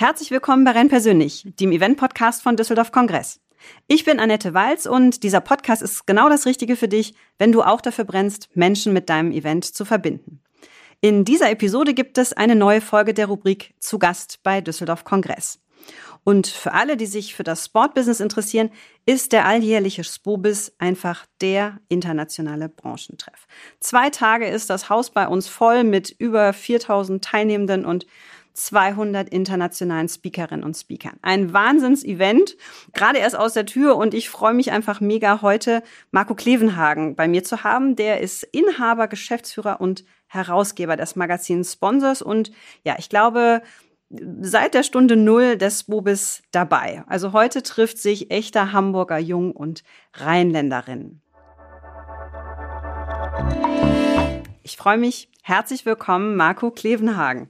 Herzlich willkommen bei Renn persönlich, dem Event-Podcast von Düsseldorf Kongress. Ich bin Annette Walz und dieser Podcast ist genau das Richtige für dich, wenn du auch dafür brennst, Menschen mit deinem Event zu verbinden. In dieser Episode gibt es eine neue Folge der Rubrik Zu Gast bei Düsseldorf Kongress. Und für alle, die sich für das Sportbusiness interessieren, ist der alljährliche Spobis einfach der internationale Branchentreff. Zwei Tage ist das Haus bei uns voll mit über 4000 Teilnehmenden und 200 internationalen Speakerinnen und Speakern. Ein Wahnsinns-Event, gerade erst aus der Tür und ich freue mich einfach mega heute Marco Klevenhagen bei mir zu haben. Der ist Inhaber, Geschäftsführer und Herausgeber des Magazins Sponsors und ja, ich glaube, seit der Stunde Null des Bobis dabei. Also heute trifft sich echter Hamburger Jung und Rheinländerinnen. Ich freue mich. Herzlich willkommen, Marco Klevenhagen.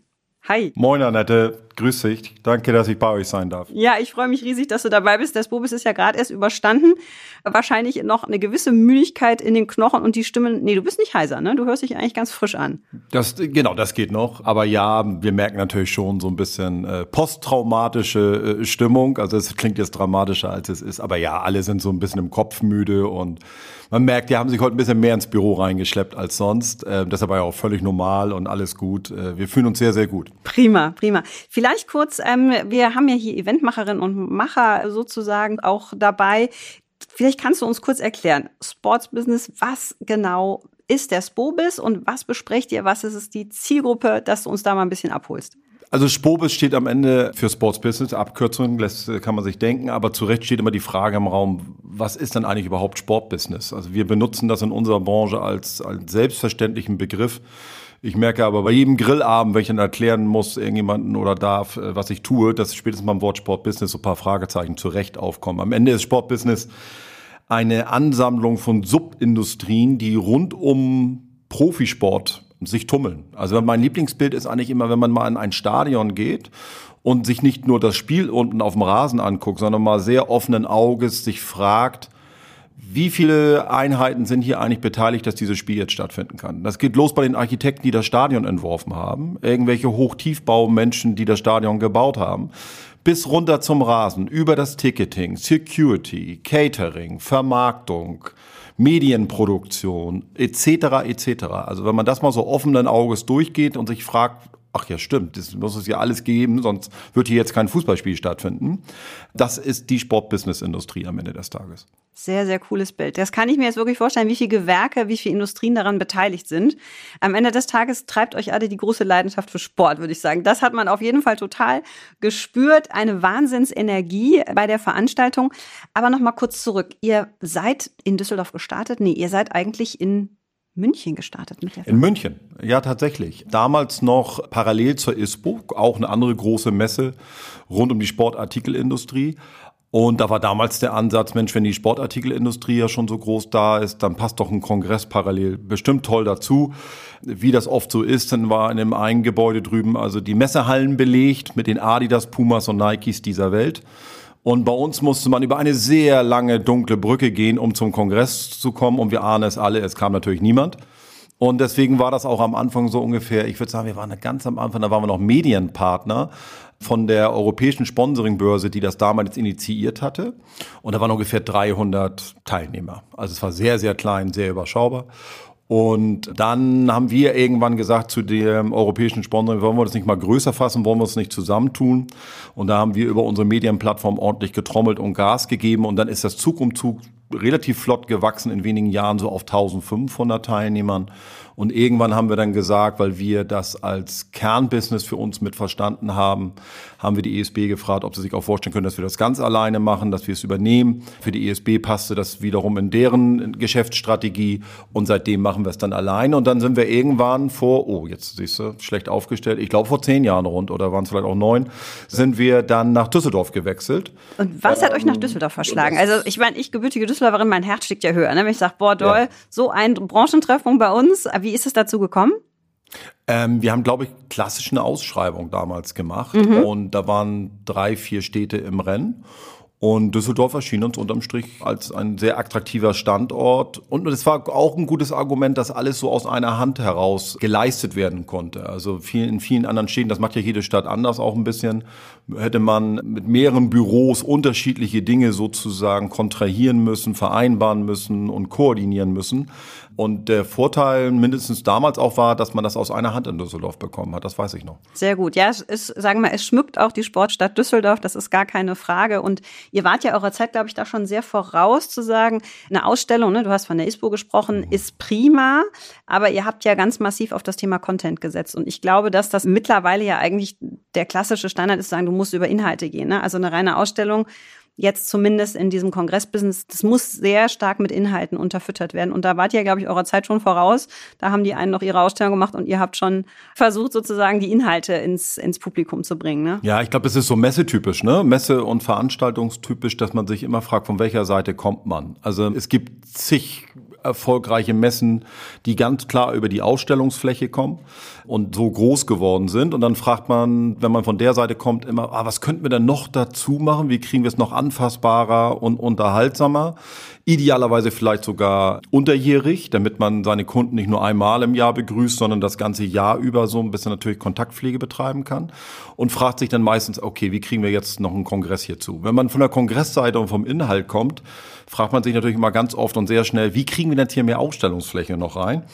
Hi. Moin Annette, grüß dich. Danke, dass ich bei euch sein darf. Ja, ich freue mich riesig, dass du dabei bist. Das Bobis ist ja gerade erst überstanden. Wahrscheinlich noch eine gewisse Müdigkeit in den Knochen und die Stimme. Nee, du bist nicht heiser, ne? Du hörst dich eigentlich ganz frisch an. Das, genau, das geht noch. Aber ja, wir merken natürlich schon so ein bisschen äh, posttraumatische äh, Stimmung. Also es klingt jetzt dramatischer, als es ist. Aber ja, alle sind so ein bisschen im Kopf müde und man merkt, die haben sich heute ein bisschen mehr ins Büro reingeschleppt als sonst. Äh, das ist aber ja auch völlig normal und alles gut. Äh, wir fühlen uns sehr, sehr gut. Prima, prima. Vielleicht kurz, ähm, wir haben ja hier Eventmacherinnen und Macher sozusagen auch dabei. Vielleicht kannst du uns kurz erklären, Sportsbusiness, was genau ist der Spobis und was besprecht ihr? Was ist es die Zielgruppe, dass du uns da mal ein bisschen abholst? Also Spobis steht am Ende für Sports Business, Abkürzung lässt, kann man sich denken, aber zu Recht steht immer die Frage im Raum, was ist denn eigentlich überhaupt Sportbusiness? Also wir benutzen das in unserer Branche als, als selbstverständlichen Begriff. Ich merke aber bei jedem Grillabend, wenn ich dann erklären muss, irgendjemanden oder darf, äh, was ich tue, dass spätestens beim Wort Sportbusiness so ein paar Fragezeichen zu Recht aufkommen. Am Ende ist Sportbusiness eine Ansammlung von Subindustrien, die rund um Profisport sich tummeln. Also mein Lieblingsbild ist eigentlich immer, wenn man mal in ein Stadion geht und sich nicht nur das Spiel unten auf dem Rasen anguckt, sondern mal sehr offenen Auges sich fragt, wie viele Einheiten sind hier eigentlich beteiligt, dass dieses Spiel jetzt stattfinden kann? Das geht los bei den Architekten, die das Stadion entworfen haben, irgendwelche Hochtiefbaumenschen, die das Stadion gebaut haben, bis runter zum Rasen, über das Ticketing, Security, Catering, Vermarktung, Medienproduktion etc. etc. Also wenn man das mal so offenen Auges durchgeht und sich fragt, ach ja, stimmt, das muss es ja alles geben, sonst wird hier jetzt kein Fußballspiel stattfinden. Das ist die Sportbusiness-Industrie am Ende des Tages. Sehr, sehr cooles Bild. Das kann ich mir jetzt wirklich vorstellen, wie viele Gewerke, wie viele Industrien daran beteiligt sind. Am Ende des Tages treibt euch alle die große Leidenschaft für Sport, würde ich sagen. Das hat man auf jeden Fall total gespürt. Eine Wahnsinnsenergie bei der Veranstaltung. Aber nochmal kurz zurück. Ihr seid in Düsseldorf gestartet? Nee, ihr seid eigentlich in München gestartet mit der In München, ja tatsächlich. Damals noch parallel zur ISPO, auch eine andere große Messe rund um die Sportartikelindustrie. Und da war damals der Ansatz, Mensch, wenn die Sportartikelindustrie ja schon so groß da ist, dann passt doch ein Kongress parallel bestimmt toll dazu. Wie das oft so ist, dann war in dem einen Gebäude drüben also die Messehallen belegt mit den Adidas, Pumas und Nikes dieser Welt. Und bei uns musste man über eine sehr lange dunkle Brücke gehen, um zum Kongress zu kommen. Und wir ahnen es alle, es kam natürlich niemand. Und deswegen war das auch am Anfang so ungefähr, ich würde sagen, wir waren ganz am Anfang, da waren wir noch Medienpartner von der europäischen Sponsoringbörse, die das damals initiiert hatte. Und da waren ungefähr 300 Teilnehmer. Also es war sehr, sehr klein, sehr überschaubar. Und dann haben wir irgendwann gesagt zu dem europäischen Sponsor, wollen wir das nicht mal größer fassen, wollen wir es nicht zusammentun? Und da haben wir über unsere Medienplattform ordentlich getrommelt und Gas gegeben. Und dann ist das Zug um Zug relativ flott gewachsen in wenigen Jahren so auf 1500 Teilnehmern. Und irgendwann haben wir dann gesagt, weil wir das als Kernbusiness für uns mit verstanden haben, haben wir die ESB gefragt, ob sie sich auch vorstellen können, dass wir das ganz alleine machen, dass wir es übernehmen. Für die ESB passte das wiederum in deren Geschäftsstrategie und seitdem machen wir es dann alleine. Und dann sind wir irgendwann vor, oh, jetzt siehst du, schlecht aufgestellt, ich glaube vor zehn Jahren rund oder waren es vielleicht auch neun, sind wir dann nach Düsseldorf gewechselt. Und was hat euch nach Düsseldorf verschlagen? Also ich meine, ich gebürtige Düsseldorferin, mein Herz schlägt ja höher. Ne? Wenn ich sage, boah, doll, ja. so ein Branchentreffung bei uns, wie wie ist es dazu gekommen? Ähm, wir haben, glaube ich, klassisch eine Ausschreibung damals gemacht. Mhm. Und da waren drei, vier Städte im Rennen. Und Düsseldorf erschien uns unterm Strich als ein sehr attraktiver Standort. Und es war auch ein gutes Argument, dass alles so aus einer Hand heraus geleistet werden konnte. Also in vielen anderen Städten, das macht ja jede Stadt anders auch ein bisschen, hätte man mit mehreren Büros unterschiedliche Dinge sozusagen kontrahieren müssen, vereinbaren müssen und koordinieren müssen. Und der Vorteil mindestens damals auch war, dass man das aus einer Hand in Düsseldorf bekommen hat. Das weiß ich noch. Sehr gut. Ja, es ist, sagen wir, es schmückt auch die Sportstadt Düsseldorf. Das ist gar keine Frage. Und ihr wart ja eurer Zeit, glaube ich, da schon sehr voraus zu sagen, eine Ausstellung, ne, du hast von der ISPO gesprochen, mhm. ist prima. Aber ihr habt ja ganz massiv auf das Thema Content gesetzt. Und ich glaube, dass das mittlerweile ja eigentlich der klassische Standard ist, sagen, du musst über Inhalte gehen. Ne? Also eine reine Ausstellung jetzt zumindest in diesem Kongressbusiness, das muss sehr stark mit Inhalten unterfüttert werden. Und da wart ihr, glaube ich, eurer Zeit schon voraus. Da haben die einen noch ihre Ausstellung gemacht und ihr habt schon versucht, sozusagen die Inhalte ins, ins Publikum zu bringen. Ne? Ja, ich glaube, es ist so messetypisch, ne? Messe- und Veranstaltungstypisch, dass man sich immer fragt, von welcher Seite kommt man. Also es gibt zig erfolgreiche Messen, die ganz klar über die Ausstellungsfläche kommen und so groß geworden sind. Und dann fragt man, wenn man von der Seite kommt, immer, ah, was könnten wir denn noch dazu machen? Wie kriegen wir es noch anfassbarer und unterhaltsamer? Idealerweise vielleicht sogar unterjährig, damit man seine Kunden nicht nur einmal im Jahr begrüßt, sondern das ganze Jahr über so ein bisschen natürlich Kontaktpflege betreiben kann. Und fragt sich dann meistens, okay, wie kriegen wir jetzt noch einen Kongress hierzu? Wenn man von der Kongressseite und vom Inhalt kommt, fragt man sich natürlich immer ganz oft und sehr schnell, wie kriegen wir denn hier mehr Ausstellungsfläche noch rein?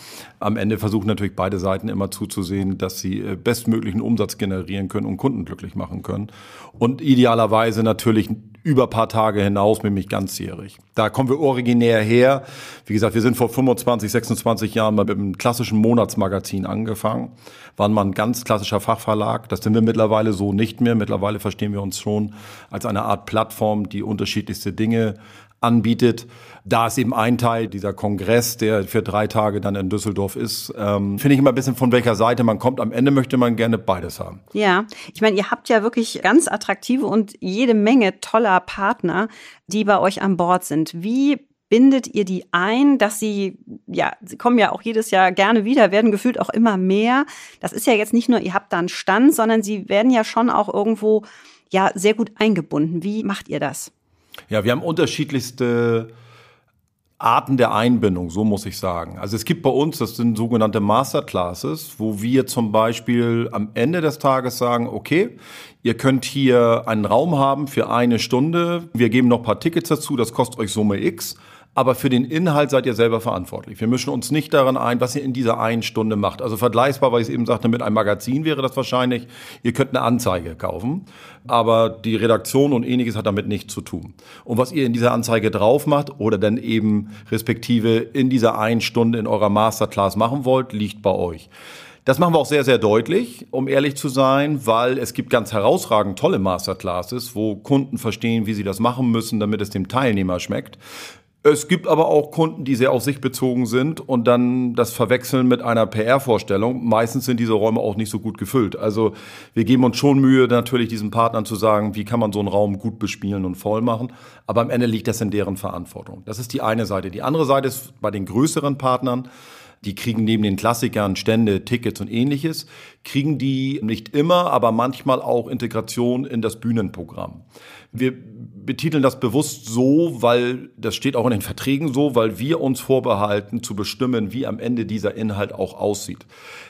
Am Ende versuchen natürlich beide Seiten immer zuzusehen, dass sie äh, bestmöglichen Umsatz generieren können und Kunden glücklich machen können. Und idealerweise natürlich über paar Tage hinaus, nämlich ganzjährig. Da kommen wir originär her. Wie gesagt, wir sind vor 25, 26 Jahren mal mit einem klassischen Monatsmagazin angefangen. Waren mal ein ganz klassischer Fachverlag. Das sind wir mittlerweile so nicht mehr. Mittlerweile verstehen wir uns schon als eine Art Plattform, die unterschiedlichste Dinge anbietet. Da ist eben ein Teil dieser Kongress, der für drei Tage dann in Düsseldorf ist. Ähm, Finde ich immer ein bisschen von welcher Seite man kommt. Am Ende möchte man gerne beides haben. Ja, ich meine, ihr habt ja wirklich ganz attraktive und jede Menge toller Partner, die bei euch an Bord sind. Wie bindet ihr die ein, dass sie, ja, sie kommen ja auch jedes Jahr gerne wieder, werden gefühlt auch immer mehr. Das ist ja jetzt nicht nur, ihr habt da einen Stand, sondern sie werden ja schon auch irgendwo, ja, sehr gut eingebunden. Wie macht ihr das? Ja, wir haben unterschiedlichste Arten der Einbindung, so muss ich sagen. Also es gibt bei uns, das sind sogenannte Masterclasses, wo wir zum Beispiel am Ende des Tages sagen, okay, ihr könnt hier einen Raum haben für eine Stunde, wir geben noch ein paar Tickets dazu, das kostet euch Summe X aber für den Inhalt seid ihr selber verantwortlich. Wir mischen uns nicht daran ein, was ihr in dieser einen Stunde macht. Also vergleichbar, weil ich es eben sagte, mit einem Magazin wäre das wahrscheinlich, ihr könnt eine Anzeige kaufen, aber die Redaktion und ähnliches hat damit nichts zu tun. Und was ihr in dieser Anzeige drauf macht oder dann eben respektive in dieser einen Stunde in eurer Masterclass machen wollt, liegt bei euch. Das machen wir auch sehr, sehr deutlich, um ehrlich zu sein, weil es gibt ganz herausragend tolle Masterclasses, wo Kunden verstehen, wie sie das machen müssen, damit es dem Teilnehmer schmeckt. Es gibt aber auch Kunden, die sehr auf sich bezogen sind und dann das verwechseln mit einer PR-Vorstellung. Meistens sind diese Räume auch nicht so gut gefüllt. Also wir geben uns schon Mühe, natürlich diesen Partnern zu sagen, wie kann man so einen Raum gut bespielen und voll machen. Aber am Ende liegt das in deren Verantwortung. Das ist die eine Seite. Die andere Seite ist bei den größeren Partnern, die kriegen neben den Klassikern Stände, Tickets und ähnliches, kriegen die nicht immer, aber manchmal auch Integration in das Bühnenprogramm. Wir betiteln das bewusst so, weil das steht auch in den Verträgen so, weil wir uns vorbehalten zu bestimmen, wie am Ende dieser Inhalt auch aussieht.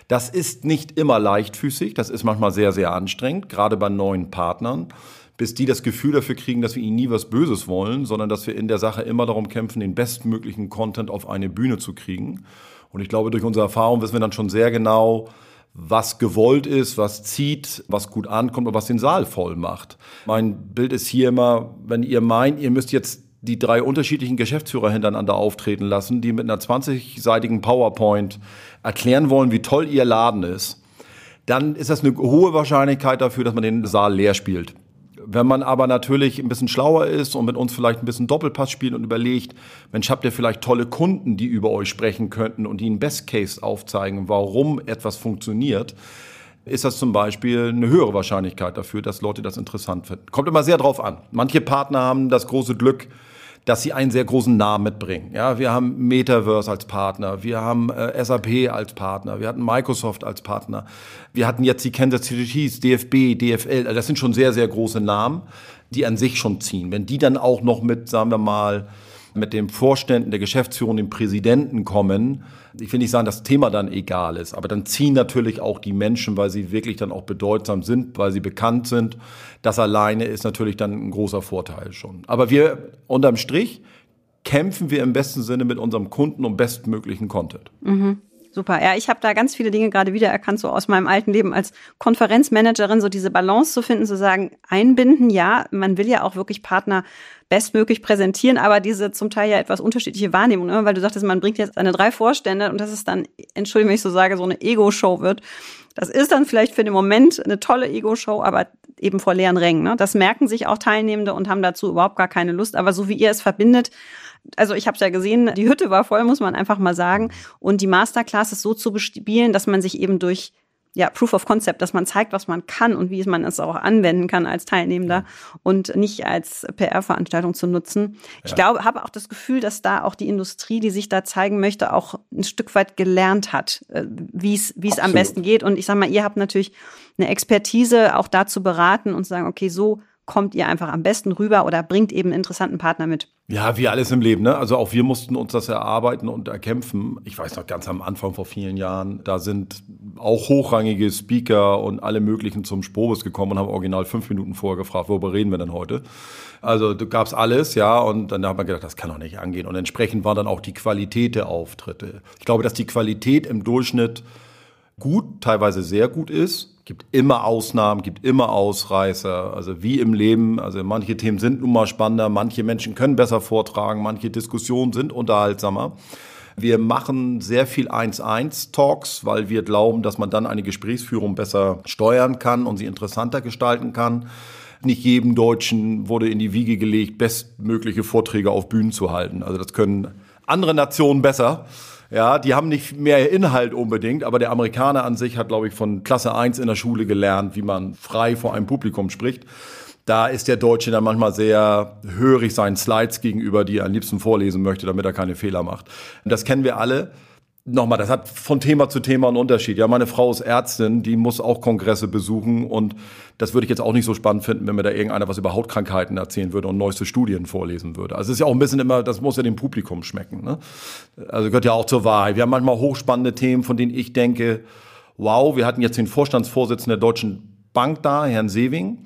Das ist nicht immer leichtfüßig, das ist manchmal sehr, sehr anstrengend, gerade bei neuen Partnern bis die das Gefühl dafür kriegen, dass wir ihnen nie was Böses wollen, sondern dass wir in der Sache immer darum kämpfen, den bestmöglichen Content auf eine Bühne zu kriegen. Und ich glaube, durch unsere Erfahrung wissen wir dann schon sehr genau, was gewollt ist, was zieht, was gut ankommt und was den Saal voll macht. Mein Bild ist hier immer, wenn ihr meint, ihr müsst jetzt die drei unterschiedlichen Geschäftsführer hintereinander auftreten lassen, die mit einer 20-seitigen PowerPoint erklären wollen, wie toll ihr Laden ist, dann ist das eine hohe Wahrscheinlichkeit dafür, dass man den Saal leer spielt. Wenn man aber natürlich ein bisschen schlauer ist und mit uns vielleicht ein bisschen Doppelpass spielt und überlegt, Mensch, habt ihr vielleicht tolle Kunden, die über euch sprechen könnten und die einen Best Case aufzeigen, warum etwas funktioniert, ist das zum Beispiel eine höhere Wahrscheinlichkeit dafür, dass Leute das interessant finden. Kommt immer sehr drauf an. Manche Partner haben das große Glück, dass sie einen sehr großen Namen mitbringen. Ja, wir haben Metaverse als Partner, wir haben äh, SAP als Partner, wir hatten Microsoft als Partner, wir hatten jetzt die Kansas City Chiefs, DFB, DFL, also das sind schon sehr, sehr große Namen, die an sich schon ziehen. Wenn die dann auch noch mit, sagen wir mal, mit dem Vorständen der Geschäftsführung, dem Präsidenten kommen, ich will nicht sagen, dass das Thema dann egal ist, aber dann ziehen natürlich auch die Menschen, weil sie wirklich dann auch bedeutsam sind, weil sie bekannt sind. Das alleine ist natürlich dann ein großer Vorteil schon. Aber wir unterm Strich kämpfen wir im besten Sinne mit unserem Kunden um bestmöglichen Content. Mhm. Super. Ja, ich habe da ganz viele Dinge gerade wiedererkannt, so aus meinem alten Leben als Konferenzmanagerin, so diese Balance zu finden, zu sagen, einbinden, ja, man will ja auch wirklich Partner bestmöglich präsentieren, aber diese zum Teil ja etwas unterschiedliche Wahrnehmung, ne? weil du sagtest, man bringt jetzt seine drei Vorstände und das ist dann, entschuldige, wenn ich so sage, so eine Ego-Show wird. Das ist dann vielleicht für den Moment eine tolle Ego-Show, aber eben vor leeren Rängen. Ne? Das merken sich auch Teilnehmende und haben dazu überhaupt gar keine Lust. Aber so wie ihr es verbindet, also ich habe es ja gesehen, die Hütte war voll, muss man einfach mal sagen. Und die Masterclass ist so zu bespielen, dass man sich eben durch ja, Proof of Concept, dass man zeigt, was man kann und wie man es auch anwenden kann als Teilnehmender und nicht als PR-Veranstaltung zu nutzen. Ich ja. glaube, habe auch das Gefühl, dass da auch die Industrie, die sich da zeigen möchte, auch ein Stück weit gelernt hat, äh, wie es wie es am besten geht. Und ich sage mal, ihr habt natürlich eine Expertise, auch dazu beraten und zu sagen, okay, so kommt ihr einfach am besten rüber oder bringt eben einen interessanten Partner mit? Ja, wie alles im Leben. Ne? Also auch wir mussten uns das erarbeiten und erkämpfen. Ich weiß noch ganz am Anfang vor vielen Jahren, da sind auch hochrangige Speaker und alle möglichen zum Spobus gekommen und haben original fünf Minuten vorher gefragt, worüber reden wir denn heute? Also da gab's alles, ja, und dann hat man gedacht, das kann doch nicht angehen. Und entsprechend war dann auch die Qualität der Auftritte. Ich glaube, dass die Qualität im Durchschnitt gut, teilweise sehr gut ist gibt immer Ausnahmen, gibt immer Ausreißer. Also wie im Leben. Also manche Themen sind nun mal spannender, manche Menschen können besser vortragen, manche Diskussionen sind unterhaltsamer. Wir machen sehr viel 1-1-Talks, weil wir glauben, dass man dann eine Gesprächsführung besser steuern kann und sie interessanter gestalten kann. Nicht jedem Deutschen wurde in die Wiege gelegt, bestmögliche Vorträge auf Bühnen zu halten. Also das können andere Nationen besser. Ja, die haben nicht mehr Inhalt unbedingt, aber der Amerikaner an sich hat, glaube ich, von Klasse 1 in der Schule gelernt, wie man frei vor einem Publikum spricht. Da ist der Deutsche dann manchmal sehr hörig seinen Slides gegenüber, die er am liebsten vorlesen möchte, damit er keine Fehler macht. Das kennen wir alle nochmal, das hat von Thema zu Thema einen Unterschied. Ja, meine Frau ist Ärztin, die muss auch Kongresse besuchen und das würde ich jetzt auch nicht so spannend finden, wenn mir da irgendeiner was über Hautkrankheiten erzählen würde und neueste Studien vorlesen würde. Also es ist ja auch ein bisschen immer, das muss ja dem Publikum schmecken. Ne? Also gehört ja auch zur Wahrheit. Wir haben manchmal hochspannende Themen, von denen ich denke, wow, wir hatten jetzt den Vorstandsvorsitzenden der Deutschen Bank da, Herrn Sewing.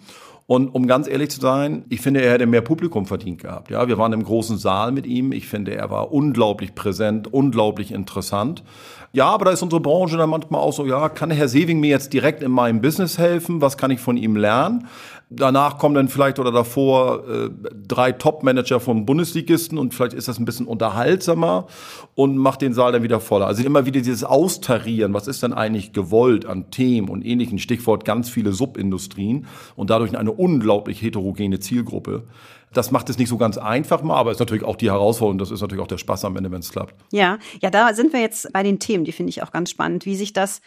Und um ganz ehrlich zu sein, ich finde, er hätte mehr Publikum verdient gehabt. Ja, wir waren im großen Saal mit ihm. Ich finde, er war unglaublich präsent, unglaublich interessant. Ja, aber da ist unsere Branche dann manchmal auch so, ja, kann Herr Sewing mir jetzt direkt in meinem Business helfen? Was kann ich von ihm lernen? Danach kommen dann vielleicht oder davor äh, drei Top-Manager vom Bundesligisten und vielleicht ist das ein bisschen unterhaltsamer und macht den Saal dann wieder voller. Also immer wieder dieses Austarieren, was ist denn eigentlich gewollt an Themen und ähnlichen, Stichwort ganz viele Subindustrien und dadurch eine unglaublich heterogene Zielgruppe. Das macht es nicht so ganz einfach mal, aber ist natürlich auch die Herausforderung. Das ist natürlich auch der Spaß am Ende, wenn es klappt. Ja, ja, da sind wir jetzt bei den Themen, die finde ich auch ganz spannend, wie sich das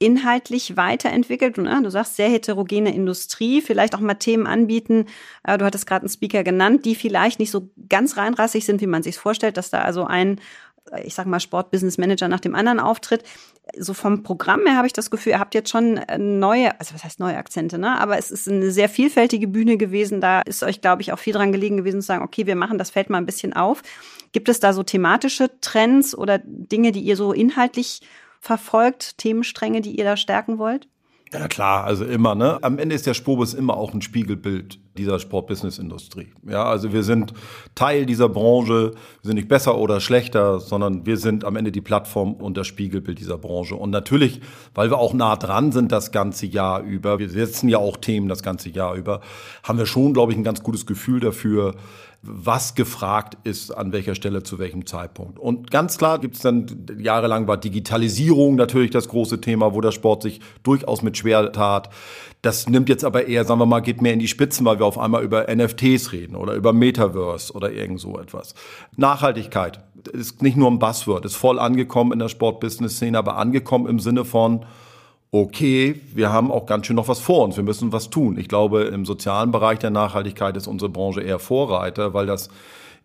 inhaltlich weiterentwickelt. Und, äh, du sagst, sehr heterogene Industrie, vielleicht auch mal Themen anbieten. Äh, du hattest gerade einen Speaker genannt, die vielleicht nicht so ganz reinrassig sind, wie man sich vorstellt, dass da also ein ich sag mal, Sport-Business Manager nach dem anderen auftritt. So vom Programm her habe ich das Gefühl, ihr habt jetzt schon äh, neue, also was heißt neue Akzente, ne? Aber es ist eine sehr vielfältige Bühne gewesen. Da ist euch, glaube ich, auch viel dran gelegen gewesen zu sagen, okay, wir machen das Feld mal ein bisschen auf. Gibt es da so thematische Trends oder Dinge, die ihr so inhaltlich verfolgt, Themenstränge, die ihr da stärken wollt? Ja klar, also immer. Ne? Am Ende ist der Spobus immer auch ein Spiegelbild dieser Sport-Business-Industrie. Ja, also wir sind Teil dieser Branche. Wir sind nicht besser oder schlechter, sondern wir sind am Ende die Plattform und das Spiegelbild dieser Branche. Und natürlich, weil wir auch nah dran sind das ganze Jahr über, wir setzen ja auch Themen das ganze Jahr über, haben wir schon, glaube ich, ein ganz gutes Gefühl dafür, was gefragt ist, an welcher Stelle, zu welchem Zeitpunkt. Und ganz klar gibt es dann, jahrelang war Digitalisierung natürlich das große Thema, wo der Sport sich durchaus mit schwer tat. Das nimmt jetzt aber eher, sagen wir mal, geht mehr in die Spitzen, weil wir auf einmal über NFTs reden oder über Metaverse oder irgend so etwas. Nachhaltigkeit ist nicht nur ein Buzzword, ist voll angekommen in der Sport-Business-Szene, aber angekommen im Sinne von, okay, wir haben auch ganz schön noch was vor uns, wir müssen was tun. Ich glaube, im sozialen Bereich der Nachhaltigkeit ist unsere Branche eher Vorreiter, weil das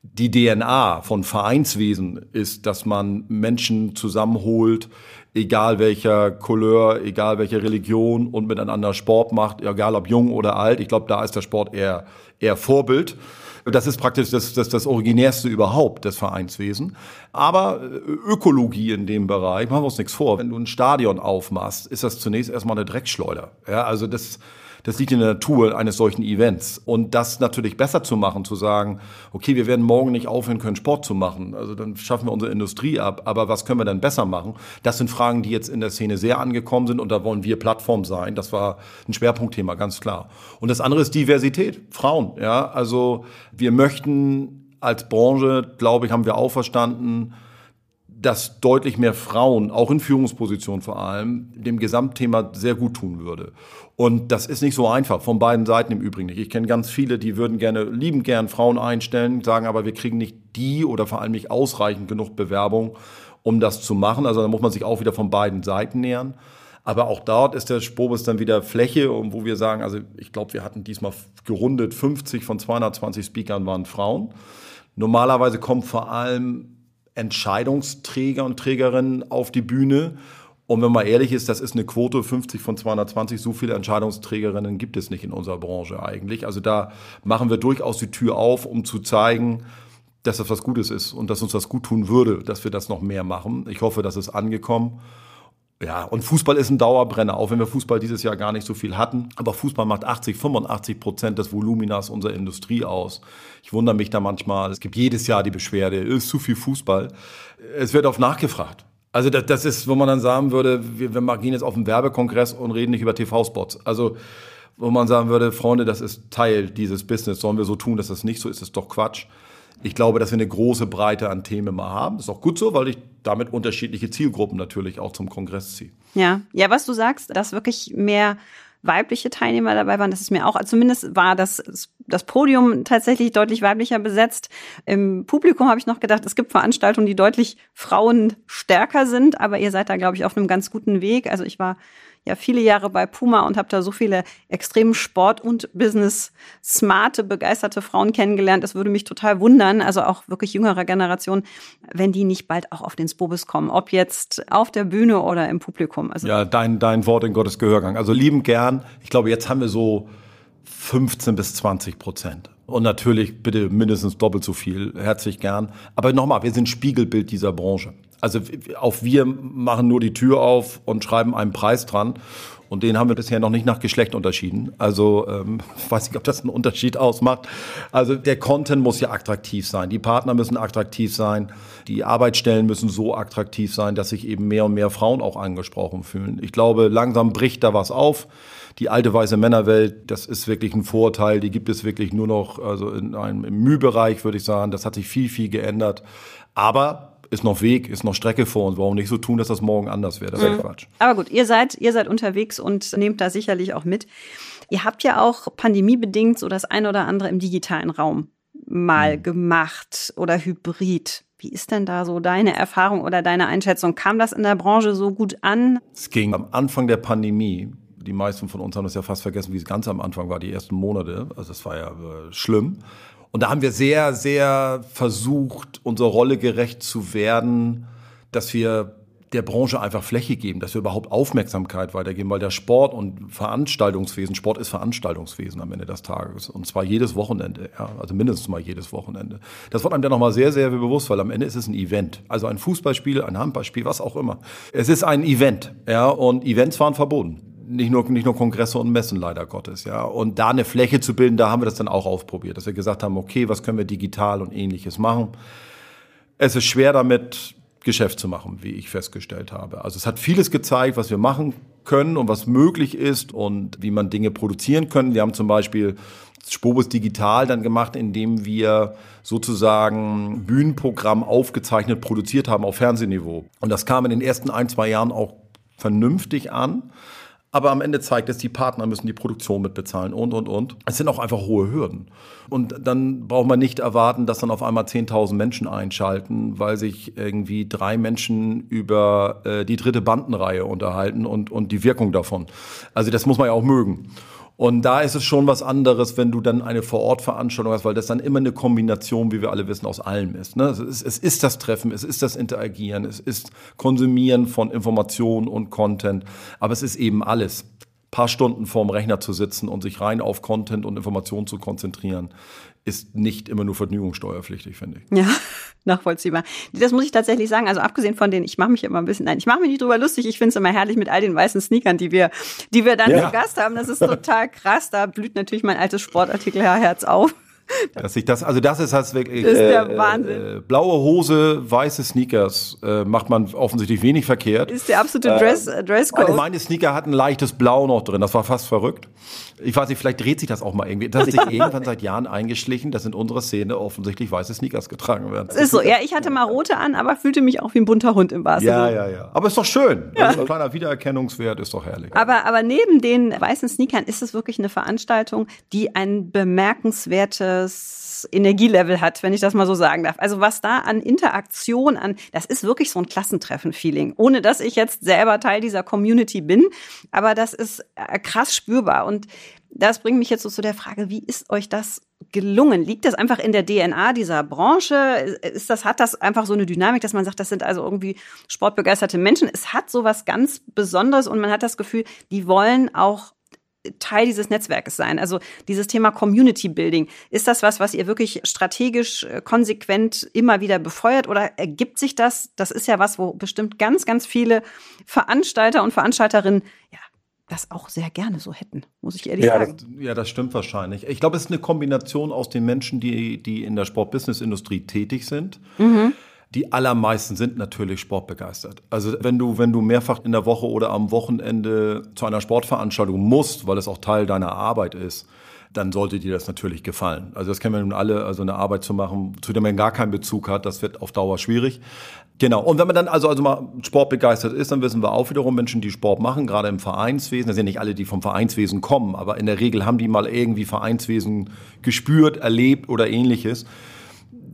die DNA von Vereinswesen ist, dass man Menschen zusammenholt, egal welcher Couleur, egal welche Religion und miteinander Sport macht, egal ob jung oder alt. Ich glaube, da ist der Sport eher, eher Vorbild. Das ist praktisch das, das, das Originärste überhaupt des Vereinswesen. Aber äh, Ökologie in dem Bereich, machen wir uns nichts vor. Wenn du ein Stadion aufmachst, ist das zunächst erstmal eine Dreckschleuder. Ja, also das, das liegt in der Natur eines solchen Events. Und das natürlich besser zu machen, zu sagen, okay, wir werden morgen nicht aufhören können, Sport zu machen. Also dann schaffen wir unsere Industrie ab. Aber was können wir dann besser machen? Das sind Fragen, die jetzt in der Szene sehr angekommen sind und da wollen wir Plattform sein. Das war ein Schwerpunktthema, ganz klar. Und das andere ist Diversität. Frauen, ja. Also wir möchten als Branche, glaube ich, haben wir auch verstanden, dass deutlich mehr Frauen, auch in Führungspositionen vor allem, dem Gesamtthema sehr gut tun würde. Und das ist nicht so einfach, von beiden Seiten im Übrigen nicht. Ich kenne ganz viele, die würden gerne, lieben gern Frauen einstellen, sagen aber, wir kriegen nicht die oder vor allem nicht ausreichend genug Bewerbung, um das zu machen. Also da muss man sich auch wieder von beiden Seiten nähern. Aber auch dort ist der Spobis dann wieder Fläche, wo wir sagen, also ich glaube, wir hatten diesmal gerundet 50 von 220 Speakern waren Frauen. Normalerweise kommt vor allem Entscheidungsträger und Trägerinnen auf die Bühne. Und wenn man ehrlich ist, das ist eine Quote 50 von 220. So viele Entscheidungsträgerinnen gibt es nicht in unserer Branche eigentlich. Also da machen wir durchaus die Tür auf, um zu zeigen, dass das was Gutes ist und dass uns das gut tun würde, dass wir das noch mehr machen. Ich hoffe, das ist angekommen. Ja, und Fußball ist ein Dauerbrenner, auch wenn wir Fußball dieses Jahr gar nicht so viel hatten. Aber Fußball macht 80, 85 Prozent des Voluminas unserer Industrie aus. Ich wundere mich da manchmal. Es gibt jedes Jahr die Beschwerde, ist zu viel Fußball. Es wird oft nachgefragt. Also das, das ist, wo man dann sagen würde, wir, wir gehen jetzt auf einen Werbekongress und reden nicht über TV-Spots. Also wo man sagen würde, Freunde, das ist Teil dieses Business. Sollen wir so tun, dass das nicht so ist? Das ist doch Quatsch. Ich glaube, dass wir eine große Breite an Themen mal haben. Das ist auch gut so, weil ich damit unterschiedliche Zielgruppen natürlich auch zum Kongress ziehe. Ja, ja, was du sagst, dass wirklich mehr weibliche Teilnehmer dabei waren. Das ist mir auch, also zumindest war das, das Podium tatsächlich deutlich weiblicher besetzt. Im Publikum habe ich noch gedacht, es gibt Veranstaltungen, die deutlich frauenstärker sind, aber ihr seid da, glaube ich, auf einem ganz guten Weg. Also ich war ja viele Jahre bei Puma und habe da so viele extrem Sport- und Business-smarte, begeisterte Frauen kennengelernt. Es würde mich total wundern, also auch wirklich jüngerer Generation, wenn die nicht bald auch auf den Spobis kommen, ob jetzt auf der Bühne oder im Publikum. Also ja, dein, dein Wort in Gottes Gehörgang. Also lieben gern. Ich glaube, jetzt haben wir so 15 bis 20 Prozent. Und natürlich bitte mindestens doppelt so viel. Herzlich gern. Aber nochmal, wir sind Spiegelbild dieser Branche. Also auch wir machen nur die Tür auf und schreiben einen Preis dran. Und den haben wir bisher noch nicht nach Geschlecht unterschieden. Also ähm, weiß nicht, ob das einen Unterschied ausmacht. Also der Content muss ja attraktiv sein. Die Partner müssen attraktiv sein. Die Arbeitsstellen müssen so attraktiv sein, dass sich eben mehr und mehr Frauen auch angesprochen fühlen. Ich glaube, langsam bricht da was auf. Die alte weiße Männerwelt, das ist wirklich ein Vorteil. Die gibt es wirklich nur noch, also in einem im Mühbereich würde ich sagen. Das hat sich viel, viel geändert. Aber ist noch Weg, ist noch Strecke vor uns. Warum nicht so tun, dass das morgen anders wäre? Das ist mhm. Quatsch. Aber gut, ihr seid, ihr seid unterwegs und nehmt da sicherlich auch mit. Ihr habt ja auch pandemiebedingt so das eine oder andere im digitalen Raum mal mhm. gemacht oder hybrid. Wie ist denn da so deine Erfahrung oder deine Einschätzung? Kam das in der Branche so gut an? Es ging am Anfang der Pandemie. Die meisten von uns haben das ja fast vergessen, wie es ganz am Anfang war, die ersten Monate. Also es war ja äh, schlimm. Und da haben wir sehr, sehr versucht, unserer Rolle gerecht zu werden, dass wir der Branche einfach Fläche geben, dass wir überhaupt Aufmerksamkeit weitergeben, weil der Sport und Veranstaltungswesen, Sport ist Veranstaltungswesen am Ende des Tages und zwar jedes Wochenende, ja, also mindestens mal jedes Wochenende. Das wird einem dann nochmal sehr, sehr bewusst, weil am Ende ist es ein Event, also ein Fußballspiel, ein Handballspiel, was auch immer. Es ist ein Event, ja, und Events waren verboten nicht nur, nicht nur Kongresse und Messen, leider Gottes, ja. Und da eine Fläche zu bilden, da haben wir das dann auch ausprobiert, dass wir gesagt haben, okay, was können wir digital und ähnliches machen. Es ist schwer damit, Geschäft zu machen, wie ich festgestellt habe. Also es hat vieles gezeigt, was wir machen können und was möglich ist und wie man Dinge produzieren können. Wir haben zum Beispiel Spobus Digital dann gemacht, indem wir sozusagen Bühnenprogramm aufgezeichnet, produziert haben auf Fernsehniveau. Und das kam in den ersten ein, zwei Jahren auch vernünftig an. Aber am Ende zeigt es, die Partner müssen die Produktion mitbezahlen und, und, und. Es sind auch einfach hohe Hürden. Und dann braucht man nicht erwarten, dass dann auf einmal 10.000 Menschen einschalten, weil sich irgendwie drei Menschen über äh, die dritte Bandenreihe unterhalten und, und die Wirkung davon. Also das muss man ja auch mögen. Und da ist es schon was anderes, wenn du dann eine Vorortveranstaltung hast, weil das dann immer eine Kombination, wie wir alle wissen, aus allem ist. Ne? Es, ist es ist das Treffen, es ist das Interagieren, es ist Konsumieren von Informationen und Content, aber es ist eben alles paar Stunden vorm Rechner zu sitzen und sich rein auf Content und Informationen zu konzentrieren, ist nicht immer nur vergnügungssteuerpflichtig, finde ich. Ja, nachvollziehbar. Das muss ich tatsächlich sagen. Also abgesehen von denen, ich mache mich immer ein bisschen, nein, ich mache mich nicht drüber lustig. Ich finde es immer herrlich mit all den weißen Sneakern, die wir, die wir dann ja. zu Gast haben. Das ist total krass. Da blüht natürlich mein altes Sportartikelherz auf. Dass ich das, also das ist halt wirklich. Das ist der äh, Wahnsinn. Äh, blaue Hose, weiße Sneakers äh, macht man offensichtlich wenig verkehrt. Ist der absolute Dress, äh, Dresscode. Meine Sneaker hatten ein leichtes Blau noch drin. Das war fast verrückt. Ich weiß nicht, vielleicht dreht sich das auch mal irgendwie. Das hat sich irgendwann seit Jahren eingeschlichen, dass in unserer Szene offensichtlich weiße Sneakers getragen werden. Das ist so. Ja, ich hatte mal rote an, aber fühlte mich auch wie ein bunter Hund im wahrsten Ja, ja, ja. Aber ist doch schön. Ja. Also ein kleiner Wiedererkennungswert ist doch herrlich. Aber, aber neben den weißen Sneakern ist es wirklich eine Veranstaltung, die ein bemerkenswertes Energielevel hat, wenn ich das mal so sagen darf. Also was da an Interaktion, an, das ist wirklich so ein Klassentreffen-Feeling, ohne dass ich jetzt selber Teil dieser Community bin. Aber das ist äh, krass spürbar. Und das bringt mich jetzt so zu der Frage, wie ist euch das gelungen? Liegt das einfach in der DNA dieser Branche? Ist das, hat das einfach so eine Dynamik, dass man sagt, das sind also irgendwie sportbegeisterte Menschen? Es hat so was ganz Besonderes und man hat das Gefühl, die wollen auch Teil dieses Netzwerkes sein. Also dieses Thema Community Building. Ist das was, was ihr wirklich strategisch äh, konsequent immer wieder befeuert oder ergibt sich das? Das ist ja was, wo bestimmt ganz, ganz viele Veranstalter und Veranstalterinnen ja, das auch sehr gerne so hätten, muss ich ehrlich ja, sagen. Das, ja, das stimmt wahrscheinlich. Ich glaube, es ist eine Kombination aus den Menschen, die, die in der Sport-Business-Industrie tätig sind. Mhm die allermeisten sind natürlich sportbegeistert. Also wenn du, wenn du mehrfach in der Woche oder am Wochenende zu einer Sportveranstaltung musst, weil es auch Teil deiner Arbeit ist, dann sollte dir das natürlich gefallen. Also das kennen wir nun alle, also eine Arbeit zu machen, zu der man gar keinen Bezug hat, das wird auf Dauer schwierig. Genau. Und wenn man dann also, also mal sportbegeistert ist, dann wissen wir auch wiederum Menschen, die Sport machen, gerade im Vereinswesen. Das sind ja nicht alle, die vom Vereinswesen kommen, aber in der Regel haben die mal irgendwie Vereinswesen gespürt, erlebt oder ähnliches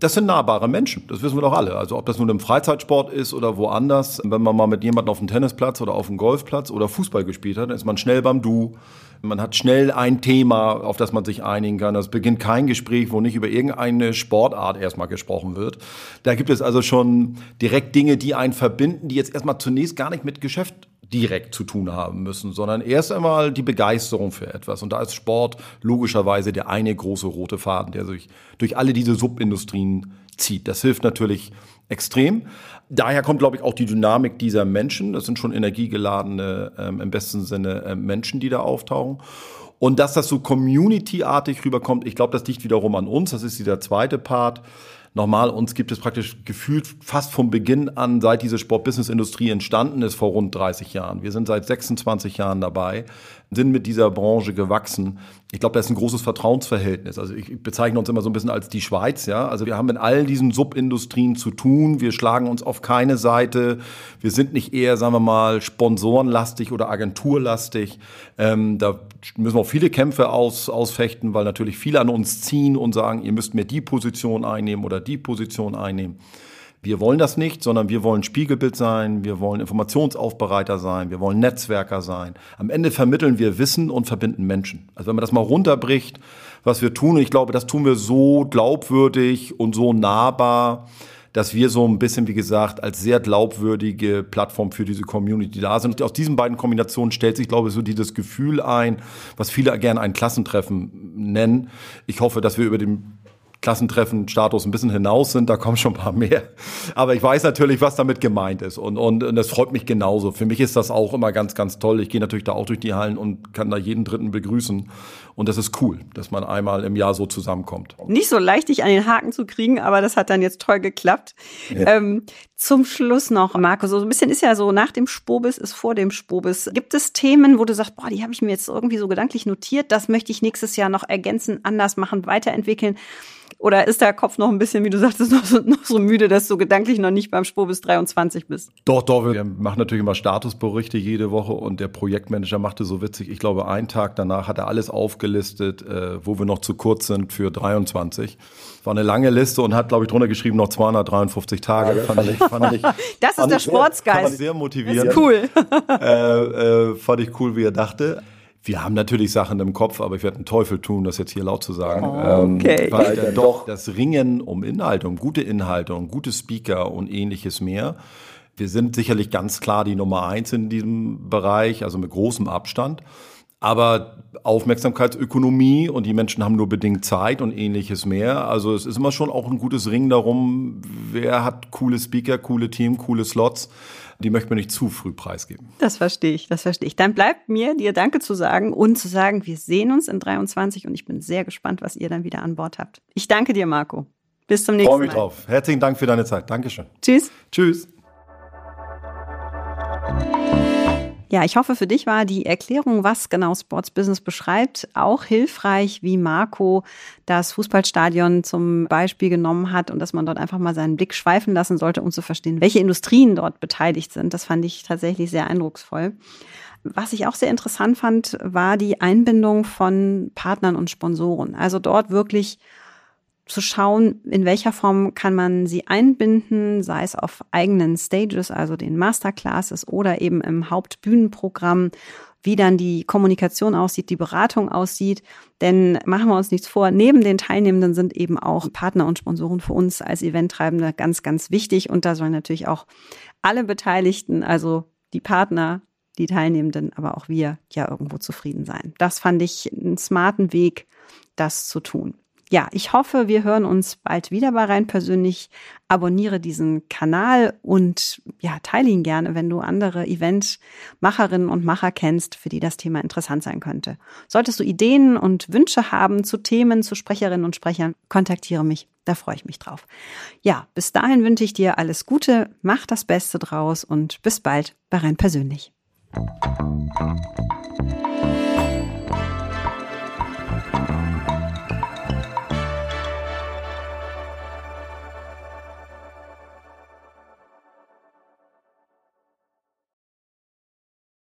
das sind nahbare Menschen, das wissen wir doch alle. Also ob das nun im Freizeitsport ist oder woanders, wenn man mal mit jemandem auf dem Tennisplatz oder auf dem Golfplatz oder Fußball gespielt hat, dann ist man schnell beim Du. Man hat schnell ein Thema, auf das man sich einigen kann. Es beginnt kein Gespräch, wo nicht über irgendeine Sportart erstmal gesprochen wird. Da gibt es also schon direkt Dinge, die einen verbinden, die jetzt erstmal zunächst gar nicht mit Geschäft direkt zu tun haben müssen, sondern erst einmal die Begeisterung für etwas. Und da ist Sport logischerweise der eine große rote Faden, der sich durch alle diese Subindustrien zieht. Das hilft natürlich extrem. Daher kommt, glaube ich, auch die Dynamik dieser Menschen. Das sind schon energiegeladene, ähm, im besten Sinne äh, Menschen, die da auftauchen. Und dass das so community-artig rüberkommt, ich glaube, das liegt wiederum an uns. Das ist dieser zweite Part. Nochmal, uns gibt es praktisch gefühlt fast vom Beginn an, seit diese Sport-Business-Industrie entstanden ist, vor rund 30 Jahren. Wir sind seit 26 Jahren dabei, sind mit dieser Branche gewachsen. Ich glaube, da ist ein großes Vertrauensverhältnis. Also ich bezeichne uns immer so ein bisschen als die Schweiz, ja. Also wir haben in all diesen Subindustrien zu tun. Wir schlagen uns auf keine Seite. Wir sind nicht eher, sagen wir mal, sponsorenlastig oder agenturlastig. Ähm, da müssen wir auch viele Kämpfe aus, ausfechten, weil natürlich viele an uns ziehen und sagen, ihr müsst mir die Position einnehmen oder die Position einnehmen. Wir wollen das nicht, sondern wir wollen Spiegelbild sein, wir wollen Informationsaufbereiter sein, wir wollen Netzwerker sein. Am Ende vermitteln wir Wissen und verbinden Menschen. Also wenn man das mal runterbricht, was wir tun, ich glaube, das tun wir so glaubwürdig und so nahbar, dass wir so ein bisschen, wie gesagt, als sehr glaubwürdige Plattform für diese Community da sind. Und aus diesen beiden Kombinationen stellt sich, glaube ich, so dieses Gefühl ein, was viele gerne ein Klassentreffen nennen. Ich hoffe, dass wir über den Klassentreffen-Status ein bisschen hinaus sind, da kommen schon ein paar mehr. Aber ich weiß natürlich, was damit gemeint ist und, und, und das freut mich genauso. Für mich ist das auch immer ganz, ganz toll. Ich gehe natürlich da auch durch die Hallen und kann da jeden Dritten begrüßen. Und das ist cool, dass man einmal im Jahr so zusammenkommt. Nicht so leicht, dich an den Haken zu kriegen, aber das hat dann jetzt toll geklappt. Ja. Ähm, zum Schluss noch, Marco, so ein bisschen ist ja so, nach dem Spobis ist vor dem Spobis. Gibt es Themen, wo du sagst, boah, die habe ich mir jetzt irgendwie so gedanklich notiert, das möchte ich nächstes Jahr noch ergänzen, anders machen, weiterentwickeln? Oder ist der Kopf noch ein bisschen, wie du sagtest, noch so, noch so müde, dass du gedanklich noch nicht beim Spur bis 23 bist? Doch, doch. Wir machen natürlich immer Statusberichte jede Woche und der Projektmanager machte so witzig. Ich glaube, einen Tag danach hat er alles aufgelistet, äh, wo wir noch zu kurz sind für 23. War eine lange Liste und hat, glaube ich, drunter geschrieben, noch 253 Tage. Ja, fand ich, fand ich, das ist der Sportsgeist. Fand ich sehr motivierend. Das ist cool. äh, äh, fand ich cool, wie er dachte. Wir haben natürlich Sachen im Kopf, aber ich werde einen Teufel tun, das jetzt hier laut zu sagen. Oh, okay. Ähm, weil dann doch das Ringen um Inhalte, um gute Inhalte, um gute Speaker und ähnliches mehr. Wir sind sicherlich ganz klar die Nummer eins in diesem Bereich, also mit großem Abstand. Aber Aufmerksamkeitsökonomie und die Menschen haben nur bedingt Zeit und ähnliches mehr. Also es ist immer schon auch ein gutes Ring darum, wer hat coole Speaker, coole Team, coole Slots die möchte man nicht zu früh preisgeben. Das verstehe ich, das verstehe ich. Dann bleibt mir, dir Danke zu sagen und zu sagen, wir sehen uns in 23 und ich bin sehr gespannt, was ihr dann wieder an Bord habt. Ich danke dir, Marco. Bis zum nächsten Mal. Freue mich drauf. Herzlichen Dank für deine Zeit. Dankeschön. Tschüss. Tschüss. Ja, ich hoffe, für dich war die Erklärung, was genau Sports Business beschreibt, auch hilfreich, wie Marco das Fußballstadion zum Beispiel genommen hat und dass man dort einfach mal seinen Blick schweifen lassen sollte, um zu verstehen, welche Industrien dort beteiligt sind. Das fand ich tatsächlich sehr eindrucksvoll. Was ich auch sehr interessant fand, war die Einbindung von Partnern und Sponsoren. Also dort wirklich zu schauen, in welcher Form kann man sie einbinden, sei es auf eigenen Stages, also den Masterclasses oder eben im Hauptbühnenprogramm, wie dann die Kommunikation aussieht, die Beratung aussieht. Denn machen wir uns nichts vor, neben den Teilnehmenden sind eben auch Partner und Sponsoren für uns als Eventtreibende ganz, ganz wichtig. Und da sollen natürlich auch alle Beteiligten, also die Partner, die Teilnehmenden, aber auch wir ja irgendwo zufrieden sein. Das fand ich einen smarten Weg, das zu tun ja, ich hoffe, wir hören uns bald wieder bei rein persönlich. Abonniere diesen Kanal und ja, teile ihn gerne, wenn du andere Eventmacherinnen und Macher kennst, für die das Thema interessant sein könnte. Solltest du Ideen und Wünsche haben zu Themen, zu Sprecherinnen und Sprechern, kontaktiere mich. Da freue ich mich drauf. Ja, bis dahin wünsche ich dir alles Gute, mach das Beste draus und bis bald bei rein persönlich.